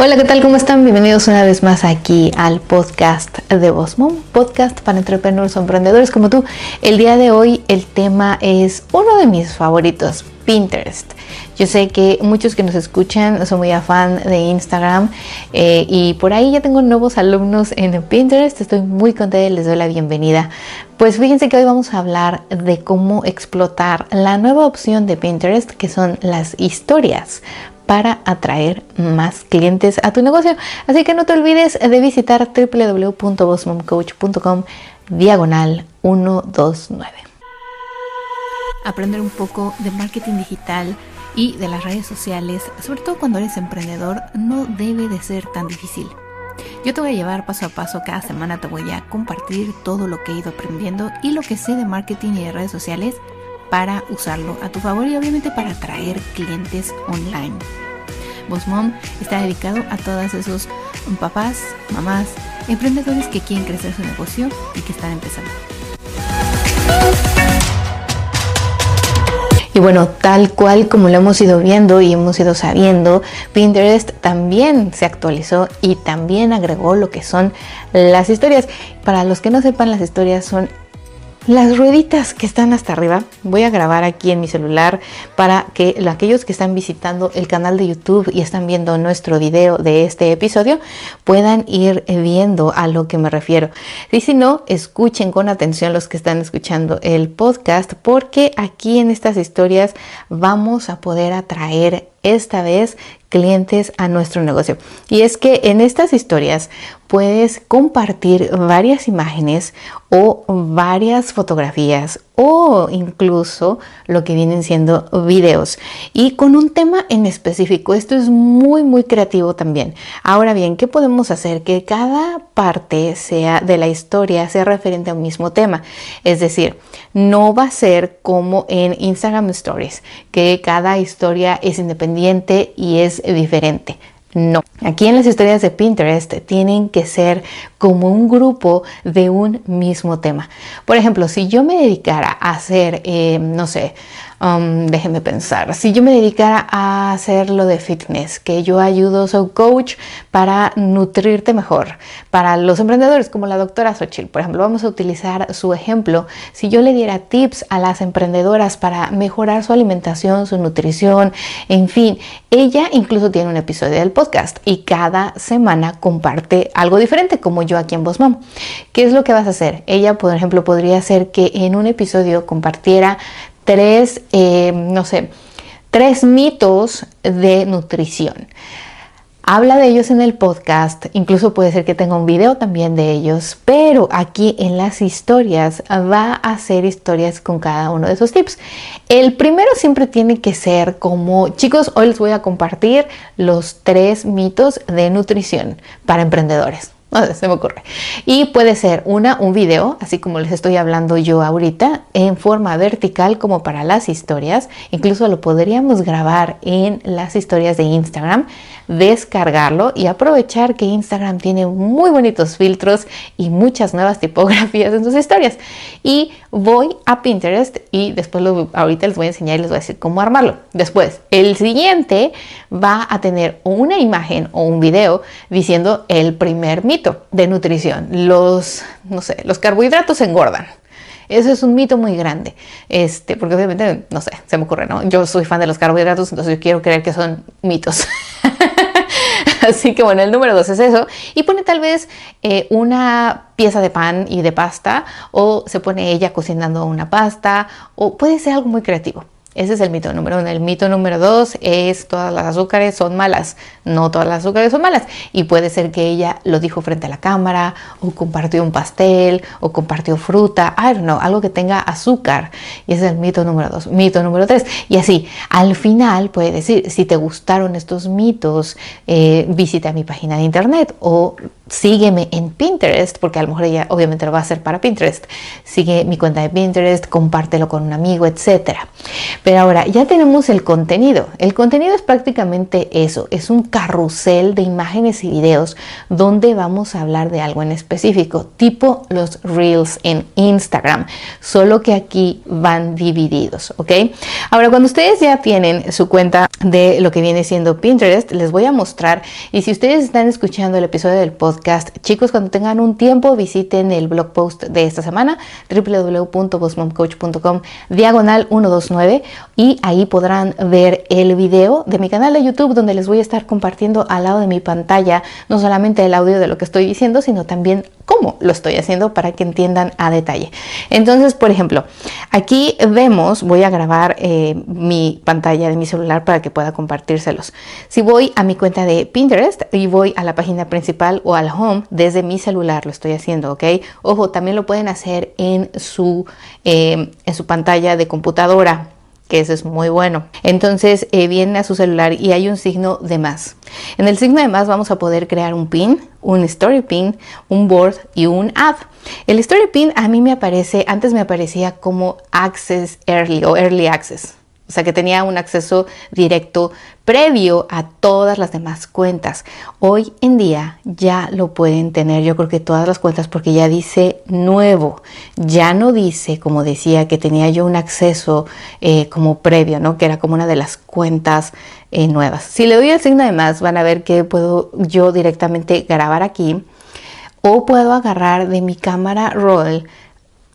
Hola, ¿qué tal? ¿Cómo están? Bienvenidos una vez más aquí al podcast de Bosmom, podcast para entrepreneurs o emprendedores como tú. El día de hoy el tema es uno de mis favoritos, Pinterest. Yo sé que muchos que nos escuchan son muy afán de Instagram eh, y por ahí ya tengo nuevos alumnos en Pinterest. Estoy muy contenta y les doy la bienvenida. Pues fíjense que hoy vamos a hablar de cómo explotar la nueva opción de Pinterest que son las historias para atraer más clientes a tu negocio. Así que no te olvides de visitar www.bossmomcoach.com diagonal 129. Aprender un poco de marketing digital y de las redes sociales, sobre todo cuando eres emprendedor, no debe de ser tan difícil. Yo te voy a llevar paso a paso, cada semana te voy a compartir todo lo que he ido aprendiendo y lo que sé de marketing y de redes sociales para usarlo a tu favor y obviamente para atraer clientes online. Boss Mom está dedicado a todos esos papás, mamás, emprendedores que quieren crecer su negocio y que están empezando. Y bueno, tal cual como lo hemos ido viendo y hemos ido sabiendo, Pinterest también se actualizó y también agregó lo que son las historias. Para los que no sepan, las historias son las rueditas que están hasta arriba, voy a grabar aquí en mi celular para que aquellos que están visitando el canal de YouTube y están viendo nuestro video de este episodio puedan ir viendo a lo que me refiero. Y si no, escuchen con atención los que están escuchando el podcast porque aquí en estas historias vamos a poder atraer esta vez clientes a nuestro negocio. Y es que en estas historias puedes compartir varias imágenes o varias fotografías o incluso lo que vienen siendo videos y con un tema en específico. Esto es muy muy creativo también. Ahora bien, ¿qué podemos hacer? Que cada parte sea de la historia sea referente a un mismo tema. Es decir, no va a ser como en Instagram Stories, que cada historia es independiente y es diferente. No, aquí en las historias de Pinterest tienen que ser como un grupo de un mismo tema. Por ejemplo, si yo me dedicara a hacer, eh, no sé, Um, déjenme pensar, si yo me dedicara a hacer lo de fitness, que yo ayudo, soy coach para nutrirte mejor, para los emprendedores como la doctora Xochitl, por ejemplo, vamos a utilizar su ejemplo, si yo le diera tips a las emprendedoras para mejorar su alimentación, su nutrición, en fin, ella incluso tiene un episodio del podcast y cada semana comparte algo diferente, como yo aquí en Boss Mom. ¿Qué es lo que vas a hacer? Ella, por ejemplo, podría hacer que en un episodio compartiera tres, eh, no sé, tres mitos de nutrición. Habla de ellos en el podcast, incluso puede ser que tenga un video también de ellos, pero aquí en las historias va a hacer historias con cada uno de esos tips. El primero siempre tiene que ser como, chicos, hoy les voy a compartir los tres mitos de nutrición para emprendedores. Sé, se me ocurre. Y puede ser una, un video, así como les estoy hablando yo ahorita, en forma vertical como para las historias. Incluso lo podríamos grabar en las historias de Instagram, descargarlo y aprovechar que Instagram tiene muy bonitos filtros y muchas nuevas tipografías en sus historias. Y voy a Pinterest y después ahorita les voy a enseñar y les voy a decir cómo armarlo. Después, el siguiente va a tener una imagen o un video diciendo el primer mito de nutrición. Los, no sé, los carbohidratos engordan. Eso es un mito muy grande, este, porque obviamente, no sé, se me ocurre, ¿no? Yo soy fan de los carbohidratos, entonces yo quiero creer que son mitos. Así que bueno, el número dos es eso. Y pone tal vez eh, una pieza de pan y de pasta, o se pone ella cocinando una pasta, o puede ser algo muy creativo. Ese es el mito número uno. El mito número dos es todas las azúcares son malas. No todas las azúcares son malas. Y puede ser que ella lo dijo frente a la cámara, o compartió un pastel, o compartió fruta, I don't know, algo que tenga azúcar. Y ese es el mito número dos. Mito número tres. Y así, al final puede decir, si te gustaron estos mitos, eh, visita mi página de internet o sígueme en Pinterest, porque a lo mejor ella obviamente lo va a hacer para Pinterest. Sigue mi cuenta de Pinterest, compártelo con un amigo, etc. Pero ahora ya tenemos el contenido. El contenido es prácticamente eso, es un carrusel de imágenes y videos donde vamos a hablar de algo en específico, tipo los reels en Instagram, solo que aquí van divididos, ¿ok? Ahora, cuando ustedes ya tienen su cuenta de lo que viene siendo Pinterest, les voy a mostrar y si ustedes están escuchando el episodio del podcast, Chicos, cuando tengan un tiempo, visiten el blog post de esta semana, www.bossmomcoach.com, diagonal 129, y ahí podrán ver el video de mi canal de YouTube, donde les voy a estar compartiendo al lado de mi pantalla, no solamente el audio de lo que estoy diciendo, sino también cómo lo estoy haciendo para que entiendan a detalle. Entonces, por ejemplo, aquí vemos, voy a grabar eh, mi pantalla de mi celular para que pueda compartírselos. Si voy a mi cuenta de Pinterest y voy a la página principal o al home desde mi celular, lo estoy haciendo, ¿ok? Ojo, también lo pueden hacer en su, eh, en su pantalla de computadora que eso es muy bueno. Entonces eh, viene a su celular y hay un signo de más. En el signo de más vamos a poder crear un pin, un story pin, un board y un add. El story pin a mí me aparece, antes me aparecía como access early o early access. O sea que tenía un acceso directo previo a todas las demás cuentas. Hoy en día ya lo pueden tener, yo creo que todas las cuentas, porque ya dice nuevo. Ya no dice, como decía, que tenía yo un acceso eh, como previo, ¿no? Que era como una de las cuentas eh, nuevas. Si le doy el signo de más, van a ver que puedo yo directamente grabar aquí o puedo agarrar de mi cámara roll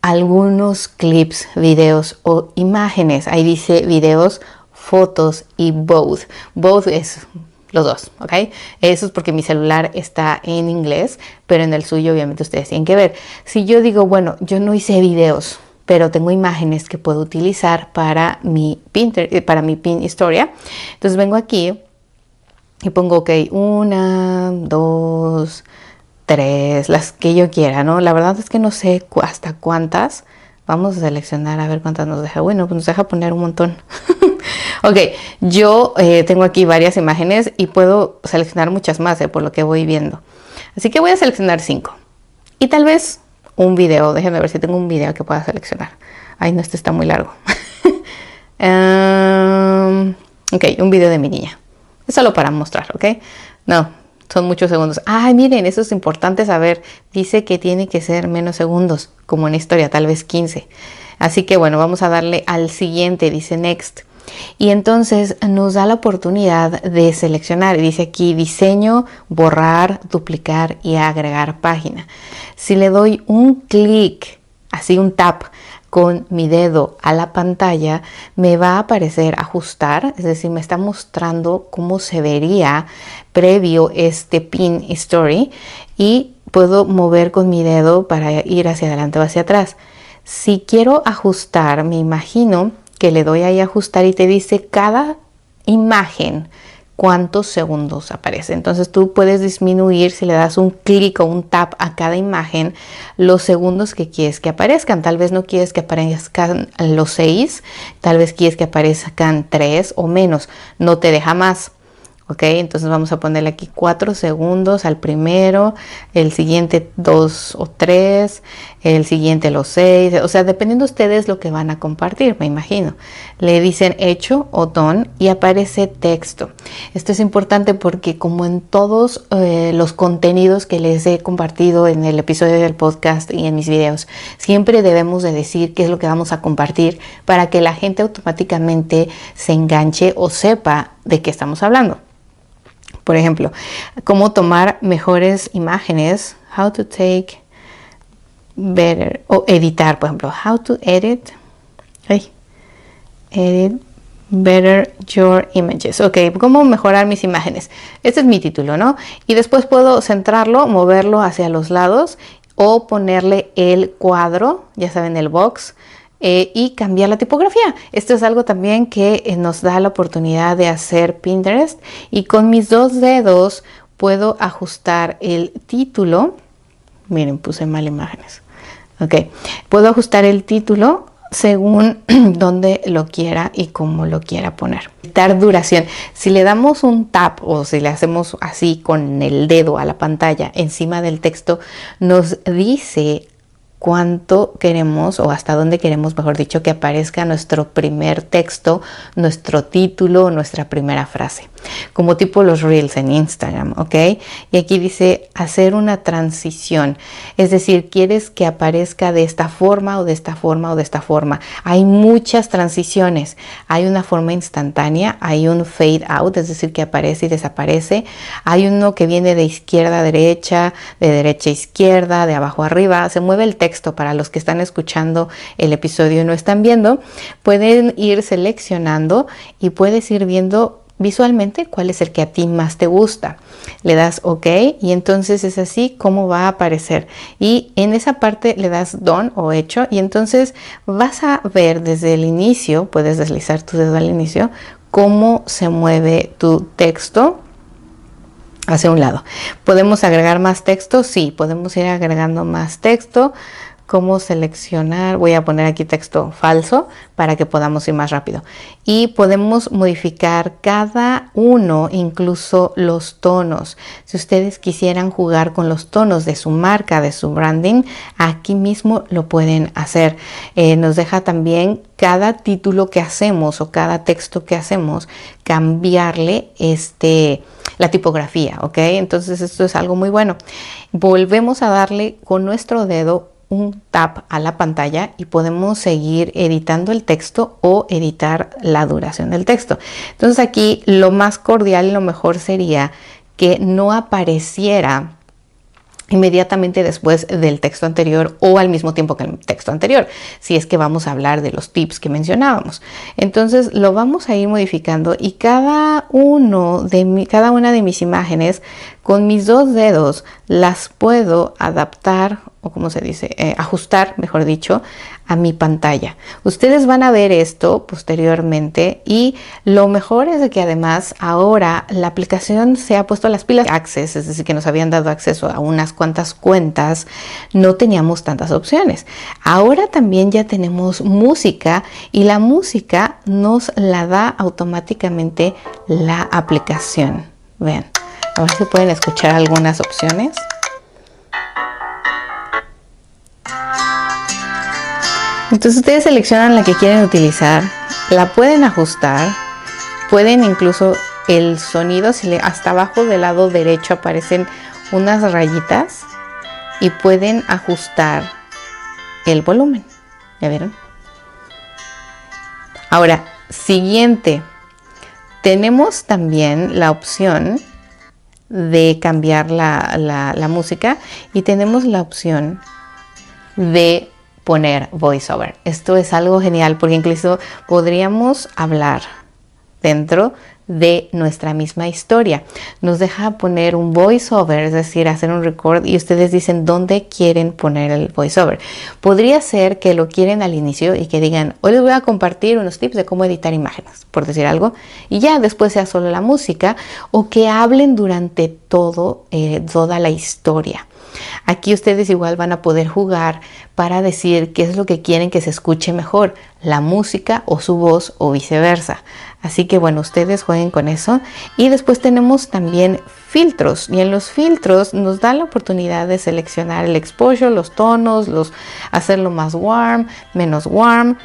algunos clips, videos o imágenes. Ahí dice videos, fotos y both. Both es los dos, ¿ok? Eso es porque mi celular está en inglés, pero en el suyo obviamente ustedes tienen que ver. Si yo digo, bueno, yo no hice videos, pero tengo imágenes que puedo utilizar para mi, Pinterest, eh, para mi pin historia, entonces vengo aquí y pongo, ok, una, dos, tres, las que yo quiera, ¿no? La verdad es que no sé hasta cuántas. Vamos a seleccionar a ver cuántas nos deja. Bueno, pues nos deja poner un montón. ok, yo eh, tengo aquí varias imágenes y puedo seleccionar muchas más eh, por lo que voy viendo. Así que voy a seleccionar cinco. Y tal vez un video. Déjenme ver si tengo un video que pueda seleccionar. Ay, no, este está muy largo. um, ok, un video de mi niña. Es solo para mostrar, ¿ok? No, son muchos segundos. Ay, miren, eso es importante saber. Dice que tiene que ser menos segundos, como en historia, tal vez 15. Así que bueno, vamos a darle al siguiente, dice next. Y entonces nos da la oportunidad de seleccionar. Dice aquí diseño, borrar, duplicar y agregar página. Si le doy un clic, así un tap con mi dedo a la pantalla, me va a aparecer ajustar, es decir, me está mostrando cómo se vería previo este pin story y puedo mover con mi dedo para ir hacia adelante o hacia atrás. Si quiero ajustar, me imagino que le doy ahí a ajustar y te dice cada imagen cuántos segundos aparece. Entonces tú puedes disminuir si le das un clic o un tap a cada imagen los segundos que quieres que aparezcan. Tal vez no quieres que aparezcan los seis, tal vez quieres que aparezcan tres o menos. No te deja más. Ok, entonces vamos a ponerle aquí 4 segundos al primero, el siguiente 2 o 3, el siguiente los 6, o sea, dependiendo ustedes lo que van a compartir, me imagino. Le dicen hecho o done y aparece texto. Esto es importante porque como en todos eh, los contenidos que les he compartido en el episodio del podcast y en mis videos, siempre debemos de decir qué es lo que vamos a compartir para que la gente automáticamente se enganche o sepa de qué estamos hablando. Por ejemplo, cómo tomar mejores imágenes, how to take better, o editar, por ejemplo, how to edit, edit better your images. Ok, cómo mejorar mis imágenes. Este es mi título, ¿no? Y después puedo centrarlo, moverlo hacia los lados o ponerle el cuadro, ya saben, el box eh, y cambiar la tipografía. Esto es algo también que eh, nos da la oportunidad de hacer Pinterest y con mis dos dedos puedo ajustar el título. Miren, puse mal imágenes. Ok, puedo ajustar el título según donde lo quiera y cómo lo quiera poner. Dar duración. Si le damos un tap o si le hacemos así con el dedo a la pantalla encima del texto, nos dice cuánto queremos o hasta dónde queremos, mejor dicho, que aparezca nuestro primer texto, nuestro título, nuestra primera frase, como tipo los reels en Instagram, ¿ok? Y aquí dice hacer una transición, es decir, quieres que aparezca de esta forma o de esta forma o de esta forma. Hay muchas transiciones, hay una forma instantánea, hay un fade out, es decir, que aparece y desaparece, hay uno que viene de izquierda a derecha, de derecha a izquierda, de abajo a arriba, se mueve el texto para los que están escuchando el episodio y no están viendo, pueden ir seleccionando y puedes ir viendo visualmente cuál es el que a ti más te gusta. Le das OK y entonces es así como va a aparecer. Y en esa parte le das don o hecho y entonces vas a ver desde el inicio, puedes deslizar tu dedo al inicio, cómo se mueve tu texto hacia un lado. ¿Podemos agregar más texto? Sí, podemos ir agregando más texto. ¿Cómo seleccionar? Voy a poner aquí texto falso para que podamos ir más rápido. Y podemos modificar cada uno, incluso los tonos. Si ustedes quisieran jugar con los tonos de su marca, de su branding, aquí mismo lo pueden hacer. Eh, nos deja también cada título que hacemos o cada texto que hacemos, cambiarle este la tipografía, ¿ok? Entonces esto es algo muy bueno. Volvemos a darle con nuestro dedo un tap a la pantalla y podemos seguir editando el texto o editar la duración del texto. Entonces aquí lo más cordial y lo mejor sería que no apareciera inmediatamente después del texto anterior o al mismo tiempo que el texto anterior, si es que vamos a hablar de los tips que mencionábamos. Entonces lo vamos a ir modificando y cada uno de mi, cada una de mis imágenes con mis dos dedos las puedo adaptar o como se dice, eh, ajustar, mejor dicho, a mi pantalla. Ustedes van a ver esto posteriormente y lo mejor es que además ahora la aplicación se ha puesto las pilas Access, es decir, que nos habían dado acceso a unas cuantas cuentas, no teníamos tantas opciones. Ahora también ya tenemos música y la música nos la da automáticamente la aplicación. Vean, a ver si pueden escuchar algunas opciones. Entonces ustedes seleccionan la que quieren utilizar, la pueden ajustar, pueden incluso el sonido, si le, hasta abajo del lado derecho aparecen unas rayitas y pueden ajustar el volumen. ¿Ya vieron? Ahora, siguiente, tenemos también la opción de cambiar la, la música y tenemos la opción de poner voiceover. Esto es algo genial porque incluso podríamos hablar dentro de nuestra misma historia. Nos deja poner un voiceover, es decir, hacer un record y ustedes dicen dónde quieren poner el voiceover. Podría ser que lo quieren al inicio y que digan, hoy les voy a compartir unos tips de cómo editar imágenes, por decir algo, y ya después sea solo la música o que hablen durante todo, eh, toda la historia. Aquí ustedes igual van a poder jugar para decir qué es lo que quieren que se escuche mejor, la música o su voz o viceversa. Así que bueno, ustedes jueguen con eso. Y después tenemos también filtros. Y en los filtros nos da la oportunidad de seleccionar el exposure, los tonos, los hacerlo más warm, menos warm.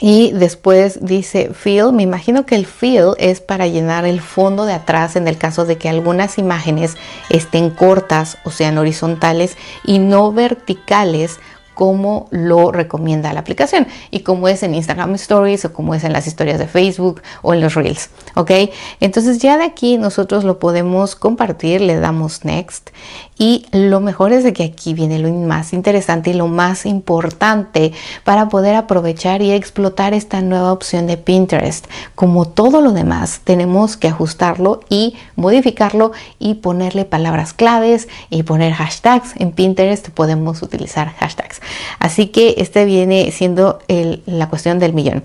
Y después dice fill, me imagino que el fill es para llenar el fondo de atrás en el caso de que algunas imágenes estén cortas o sean horizontales y no verticales como lo recomienda la aplicación y como es en Instagram Stories o como es en las historias de Facebook o en los Reels, ¿ok? Entonces ya de aquí nosotros lo podemos compartir, le damos Next y lo mejor es de que aquí viene lo más interesante y lo más importante para poder aprovechar y explotar esta nueva opción de Pinterest. Como todo lo demás, tenemos que ajustarlo y modificarlo y ponerle palabras claves y poner hashtags. En Pinterest podemos utilizar hashtags. Así que este viene siendo la cuestión del millón.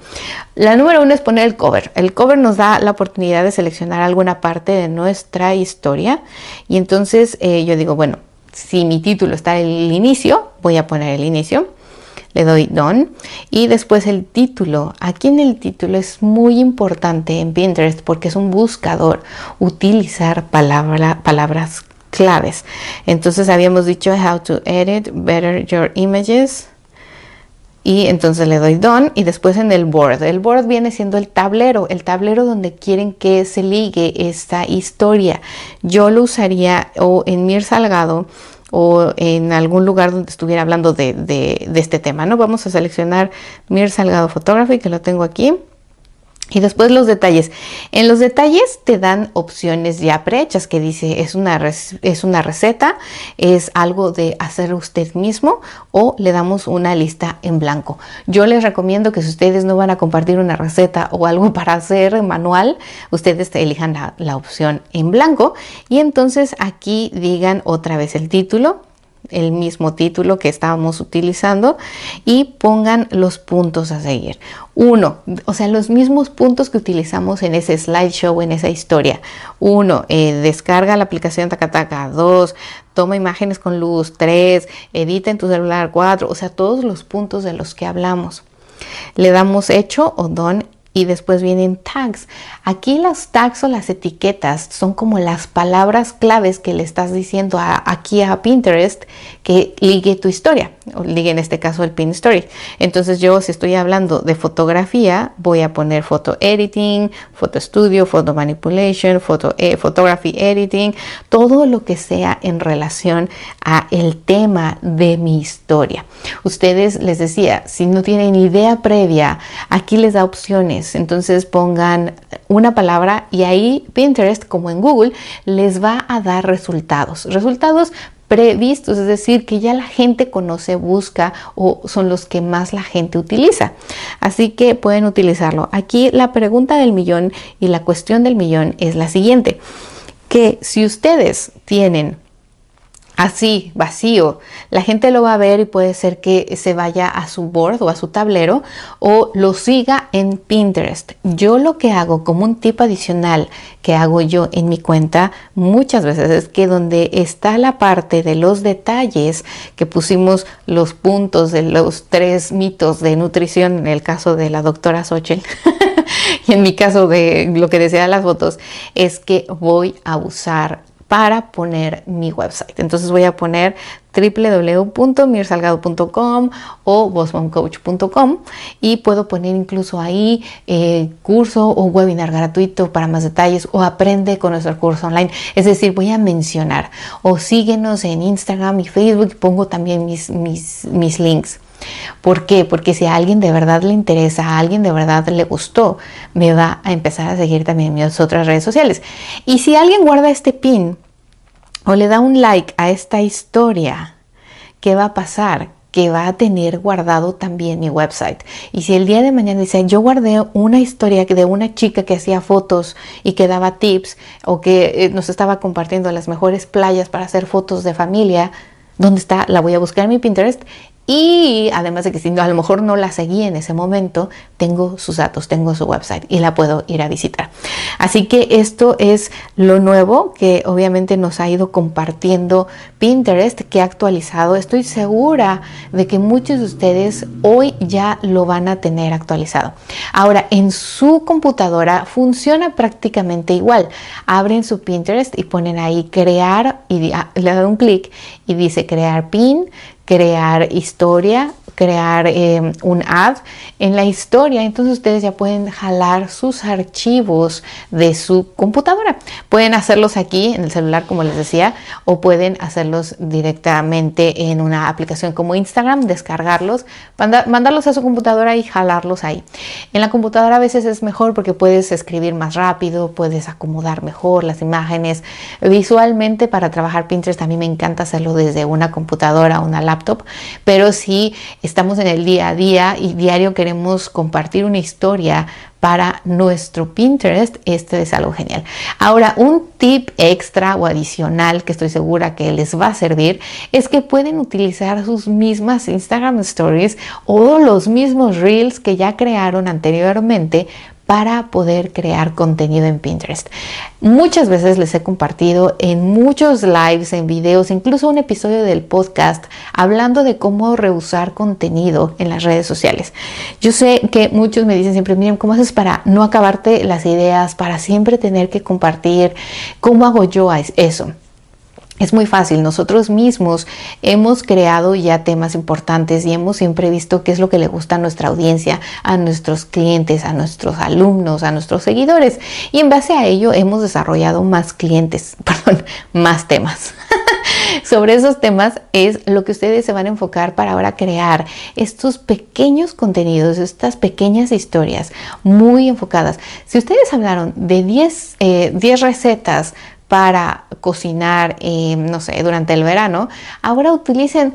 La número uno es poner el cover. El cover nos da la oportunidad de seleccionar alguna parte de nuestra historia y entonces eh, yo digo, bueno, si mi título está en el inicio, voy a poner el inicio. le doy done y después el título. Aquí en el título es muy importante en Pinterest porque es un buscador utilizar palabras claves. Entonces habíamos dicho how to edit better your images y entonces le doy done y después en el board. El board viene siendo el tablero, el tablero donde quieren que se ligue esta historia. Yo lo usaría o en Mir Salgado o en algún lugar donde estuviera hablando de, este tema, ¿no? Vamos a seleccionar Mir Salgado Photography, que lo tengo aquí. Y después los detalles. En los detalles te dan opciones ya prehechas que dice es una, es una receta, es algo de hacer usted mismo o le damos una lista en blanco. Yo les recomiendo que si ustedes no van a compartir una receta o algo para hacer manual, ustedes elijan la, la opción en blanco y entonces aquí digan otra vez el título el mismo título que estábamos utilizando y pongan los puntos a seguir. Uno, o sea, los mismos puntos que utilizamos en ese slideshow, en esa historia. Uno, eh, descarga la aplicación Takataka. Dos, toma imágenes con luz. Tres, edita en tu celular. Cuatro, o sea, todos los puntos de los que hablamos. Le damos hecho o don y después vienen tags. Aquí los tags o las etiquetas son como las palabras claves que le estás diciendo aquí a Pinterest que ligue tu historia, o ligue en este caso el pin story. Entonces yo si estoy hablando de fotografía, voy a poner photo editing, photo studio, photo manipulation, photo, eh, photography editing, todo lo que sea en relación a el tema de mi historia. Ustedes les decía, si no tienen idea previa, aquí les da opciones. Entonces pongan una palabra y ahí Pinterest, como en Google, les va a dar resultados. Resultados previstos, es decir, que ya la gente conoce, busca o son los que más la gente utiliza. Así que pueden utilizarlo. Aquí la pregunta del millón y la cuestión del millón es la siguiente, que si ustedes tienen así, vacío. La gente lo va a ver y puede ser que se vaya a su board o a su tablero o lo siga en Pinterest. Yo lo que hago como un tip adicional que hago yo en mi cuenta muchas veces es que donde está la parte de los detalles que pusimos los puntos de los tres mitos de nutrición en el caso de la doctora Sochel y en mi caso de lo que decía las fotos es que voy a usar para poner mi website. Entonces voy a poner www.mirsalgado.com o bossmomcoach.com y puedo poner incluso ahí eh, curso o webinar gratuito para más detalles o aprende con nuestro curso online. Es decir, voy a mencionar o síguenos en Instagram y Facebook pongo también mis, mis, mis links. ¿Por qué? Porque si a alguien de verdad le interesa, a alguien de verdad le gustó, me va a empezar a seguir también en mis otras redes sociales. Y si alguien guarda este pin o le da un like a esta historia, ¿qué va a pasar? que va a tener guardado también mi website. Y si el día de mañana dice, yo guardé una historia de una chica que hacía fotos y que daba tips o que eh, nos estaba compartiendo las mejores playas para hacer fotos de familia, ¿dónde está? La voy a buscar en mi Pinterest y además de que si a lo mejor no la seguí en ese momento, tengo sus datos, tengo su website y la puedo ir a visitar. Así que esto es lo nuevo que obviamente nos ha ido compartiendo Pinterest que ha actualizado. Estoy segura de que muchos de ustedes hoy ya lo van a tener actualizado. Ahora, en su computadora funciona prácticamente igual. Abren su Pinterest y ponen ahí crear y le dan un clic y dice crear pin crear historia crear eh, un ad en la historia. Entonces ustedes ya pueden jalar sus archivos de su computadora. Pueden hacerlos aquí en el celular, como les decía, o pueden hacerlos directamente en una aplicación como Instagram, descargarlos, mandarlos a su computadora y jalarlos ahí. En la computadora a veces es mejor porque puedes escribir más rápido, puedes acomodar mejor las imágenes. Visualmente para trabajar Pinterest a mí me encanta hacerlo desde una computadora o una laptop, pero si estamos en el día a día y diario queremos compartir una historia para nuestro Pinterest, este es algo genial. Ahora, un tip extra o adicional que estoy segura que les va a servir es que pueden utilizar sus mismas Instagram Stories o los mismos Reels que ya crearon anteriormente para poder crear contenido en Pinterest. Muchas veces les he compartido en muchos lives, en videos, incluso un episodio del podcast hablando de cómo reusar contenido en las redes sociales. Yo sé que muchos me dicen siempre, miren, ¿cómo haces para no acabarte las ideas, para siempre tener que compartir? ¿Cómo hago yo eso? Es muy fácil, nosotros mismos hemos creado ya temas importantes y hemos siempre visto qué es lo que le gusta a nuestra audiencia, a nuestros clientes, a nuestros alumnos, a nuestros seguidores y en base a ello hemos desarrollado más clientes, perdón, más temas. Sobre esos temas es lo que ustedes se van a enfocar para ahora crear estos pequeños contenidos, estas pequeñas historias muy enfocadas. Si ustedes hablaron de 10, 10 eh, recetas para cocinar, eh, no sé, durante el verano, ahora utilicen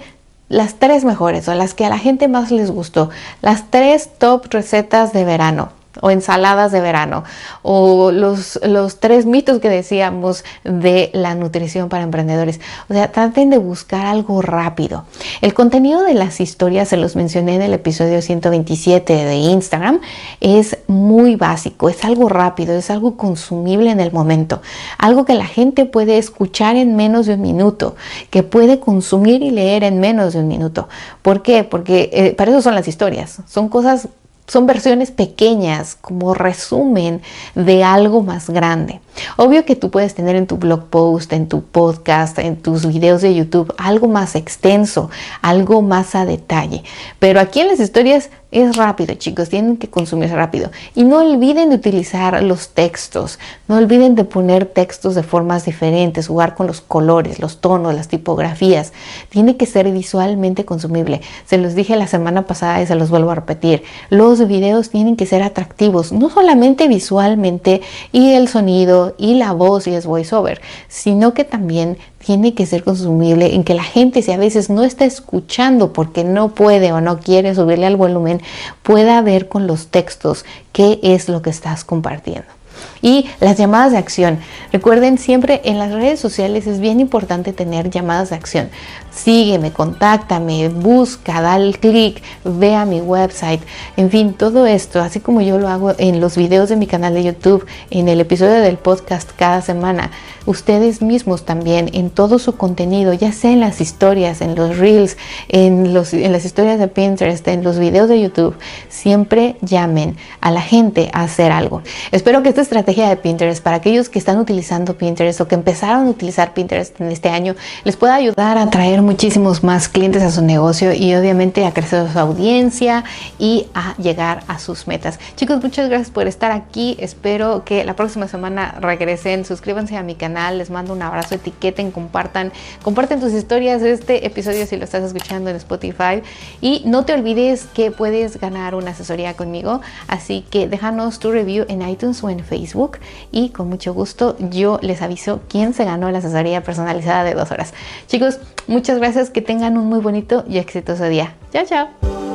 las tres mejores o las que a la gente más les gustó, las tres top recetas de verano o ensaladas de verano, o los, los tres mitos que decíamos de la nutrición para emprendedores. O sea, traten de buscar algo rápido. El contenido de las historias, se los mencioné en el episodio 127 de Instagram, es muy básico, es algo rápido, es algo consumible en el momento, algo que la gente puede escuchar en menos de un minuto, que puede consumir y leer en menos de un minuto. ¿Por qué? Porque eh, para eso son las historias, son cosas son versiones pequeñas como resumen de algo más grande. Obvio que tú puedes tener en tu blog post, en tu podcast, en tus videos de YouTube algo más extenso, algo más a detalle. Pero aquí en las historias es rápido, chicos, tienen que consumirse rápido. Y no olviden de utilizar los textos, no olviden de poner textos de formas diferentes, jugar con los colores, los tonos, las tipografías. Tiene que ser visualmente consumible. Se los dije la semana pasada y se los vuelvo a repetir. Los videos tienen que ser atractivos, no solamente visualmente y el sonido y la voz y es voiceover, sino que también tiene que ser consumible, en que la gente si a veces no está escuchando porque no puede o no quiere subirle al volumen, pueda ver con los textos qué es lo que estás compartiendo. Y las llamadas de acción. Recuerden siempre en las redes sociales es bien importante tener llamadas de acción. Sígueme, contáctame, busca, dale clic, ve a mi website. En fin, todo esto, así como yo lo hago en los videos de mi canal de YouTube, en el episodio del podcast cada semana, ustedes mismos también en todo su contenido, ya sea en las historias, en los reels, en, las historias de Pinterest, en los videos de YouTube, siempre llamen a la gente a hacer algo. Espero que esta estrategia de Pinterest para aquellos que están utilizando Pinterest o que empezaron a utilizar Pinterest en este año les pueda ayudar a traer muchísimos más clientes a su negocio y obviamente a crecer su audiencia y a llegar a sus metas. Chicos, muchas gracias por estar aquí. Espero que la próxima semana regresen. Suscríbanse a mi Les mando un abrazo, etiqueten, compartan, comparten tus historias de este episodio si lo estás escuchando en Spotify. Y no te olvides que puedes ganar una asesoría conmigo. Así que déjanos tu review en iTunes o en Facebook y con mucho gusto yo les aviso quién se ganó la asesoría personalizada de dos horas. Chicos, muchas gracias, que tengan un muy bonito y exitoso día. Chao, chao.